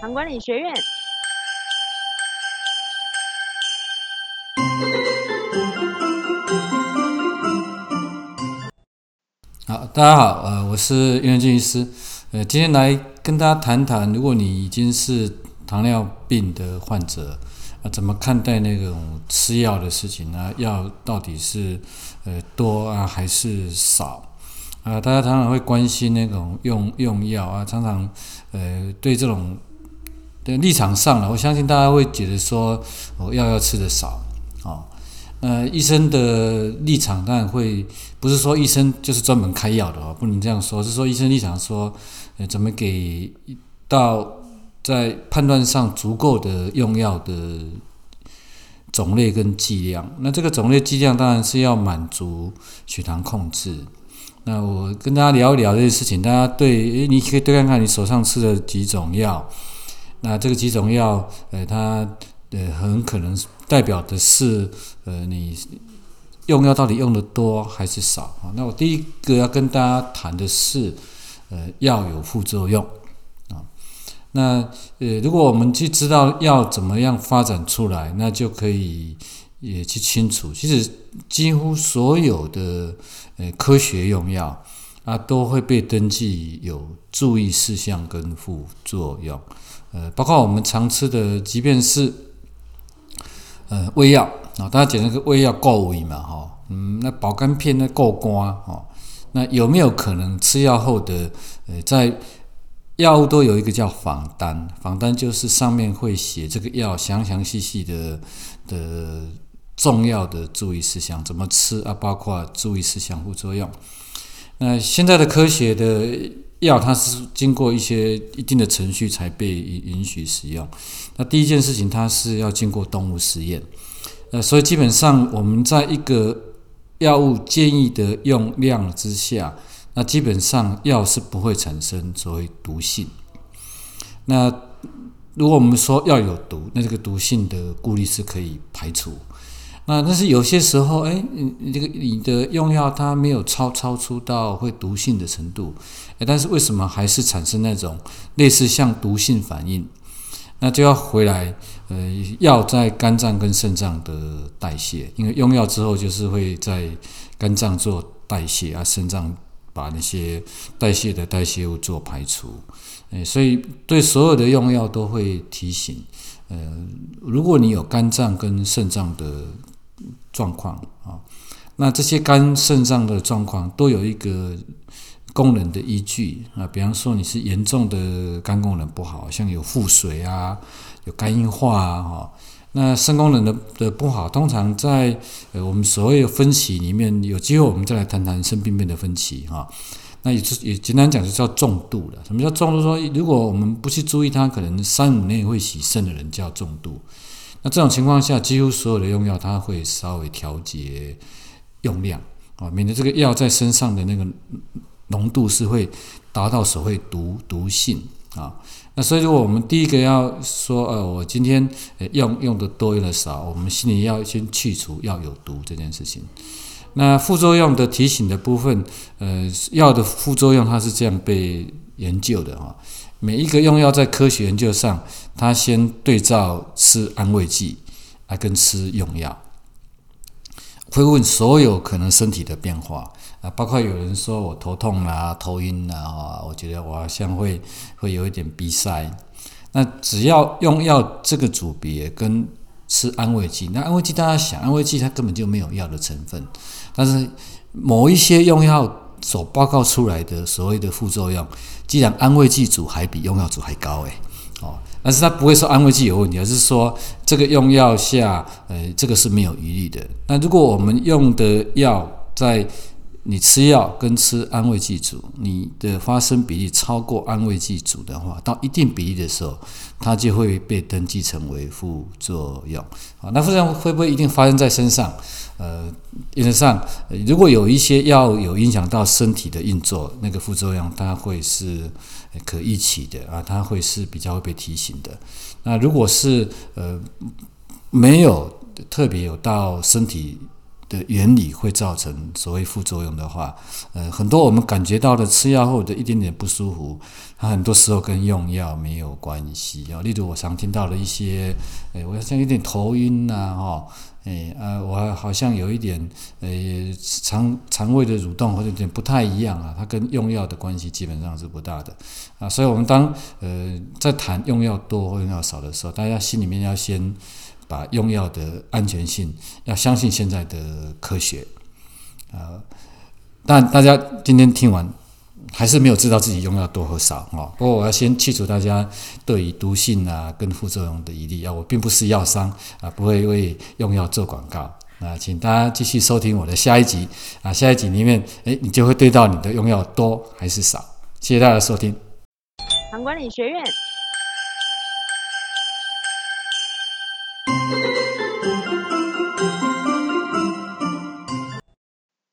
糖管理学院。好，大家好，呃，我是袁俊医师，呃，今天来跟大家谈谈，如果你已经是糖尿病的患者，啊，怎么看待那种吃药的事情呢？药到底是呃多啊还是少？啊，大家常常会关心那种用用药啊，常常呃对这种的立场上了，我相信大家会觉得说，哦，药要吃的少，哦。呃，医生的立场当然会不是说医生就是专门开药的哦，不能这样说，是说医生立场说，呃，怎么给到在判断上足够的用药的种类跟剂量。那这个种类剂量当然是要满足血糖控制。那我跟大家聊一聊这些事情，大家对，诶，你可以对看看你手上吃的几种药，那这个几种药，呃，它呃很可能代表的是。呃，你用药到底用的多还是少啊？那我第一个要跟大家谈的是，呃，药有副作用啊。那呃，如果我们去知道药怎么样发展出来，那就可以也去清楚。其实几乎所有的呃科学用药啊，都会被登记有注意事项跟副作用。呃，包括我们常吃的，即便是呃胃药。啊，大家讲那个胃药够胃嘛，哈，嗯，那保肝片呢够肝，哈，那有没有可能吃药后的，呃，在药物都有一个叫仿单，仿单就是上面会写这个药详详细细的的重要的注意事项，怎么吃啊，包括注意事项、副作用。那现在的科学的药，它是经过一些一定的程序才被允许使用。那第一件事情，它是要经过动物实验。呃，所以基本上我们在一个药物建议的用量之下，那基本上药是不会产生所谓毒性。那如果我们说药有毒，那这个毒性的顾虑是可以排除。那但是有些时候，哎，你你这个你的用药它没有超超出到会毒性的程度，哎，但是为什么还是产生那种类似像毒性反应？那就要回来，呃，药在肝脏跟肾脏的代谢，因为用药之后就是会在肝脏做代谢啊，肾脏把那些代谢的代谢物做排除，呃，所以对所有的用药都会提醒，呃，如果你有肝脏跟肾脏的状况啊，那这些肝肾脏的状况都有一个。功能的依据啊，比方说你是严重的肝功能不好，像有腹水啊，有肝硬化啊，哈，那肾功能的的不好，通常在呃我们所谓的分期里面，有机会我们再来谈谈肾病变的分期哈。那也是也简单讲就叫重度了。什么叫重度？说如果我们不去注意它，可能三五年会洗肾的人叫重度。那这种情况下，几乎所有的用药，它会稍微调节用量啊，免得这个药在身上的那个。浓度是会达到所谓毒毒性啊，那所以如果我们第一个要说，呃，我今天用用的多用的少，我们心里要先去除药有毒这件事情。那副作用的提醒的部分，呃，药的副作用它是这样被研究的哈，每一个用药在科学研究上，它先对照吃安慰剂啊跟吃用药，会问所有可能身体的变化啊。包括有人说我头痛啊、头晕啊，我觉得我好像会会有一点鼻塞。那只要用药这个组别跟吃安慰剂，那安慰剂大家想，安慰剂它根本就没有药的成分，但是某一些用药所报告出来的所谓的副作用，既然安慰剂组还比用药组还高诶，哦，但是他不会说安慰剂有问题，而是说这个用药下，呃，这个是没有疑虑的。那如果我们用的药在你吃药跟吃安慰剂组，你的发生比例超过安慰剂组的话，到一定比例的时候，它就会被登记成为副作用。啊，那副作用会不会一定发生在身上？呃，原则上，如果有一些药有影响到身体的运作，那个副作用它会是可预期的啊，它会是比较会被提醒的。那如果是呃没有特别有到身体。的原理会造成所谓副作用的话，呃，很多我们感觉到的吃药后的一点点不舒服，它很多时候跟用药没有关系啊。例如我常听到的一些，诶，我好像有点头晕呐，哈，诶，啊，我好像有一点，呃，肠肠胃的蠕动或者有点不太一样啊，它跟用药的关系基本上是不大的啊。所以，我们当呃在谈用药多或用药少的时候，大家心里面要先。把用药的安全性要相信现在的科学，呃，但大家今天听完还是没有知道自己用药多和少哦。不过我要先去除大家对于毒性啊跟副作用的疑虑啊，我并不是药商啊，不会为用药做广告啊，请大家继续收听我的下一集啊，下一集里面哎，你就会对到你的用药多还是少。谢谢大家收听。管理学院。Thank you.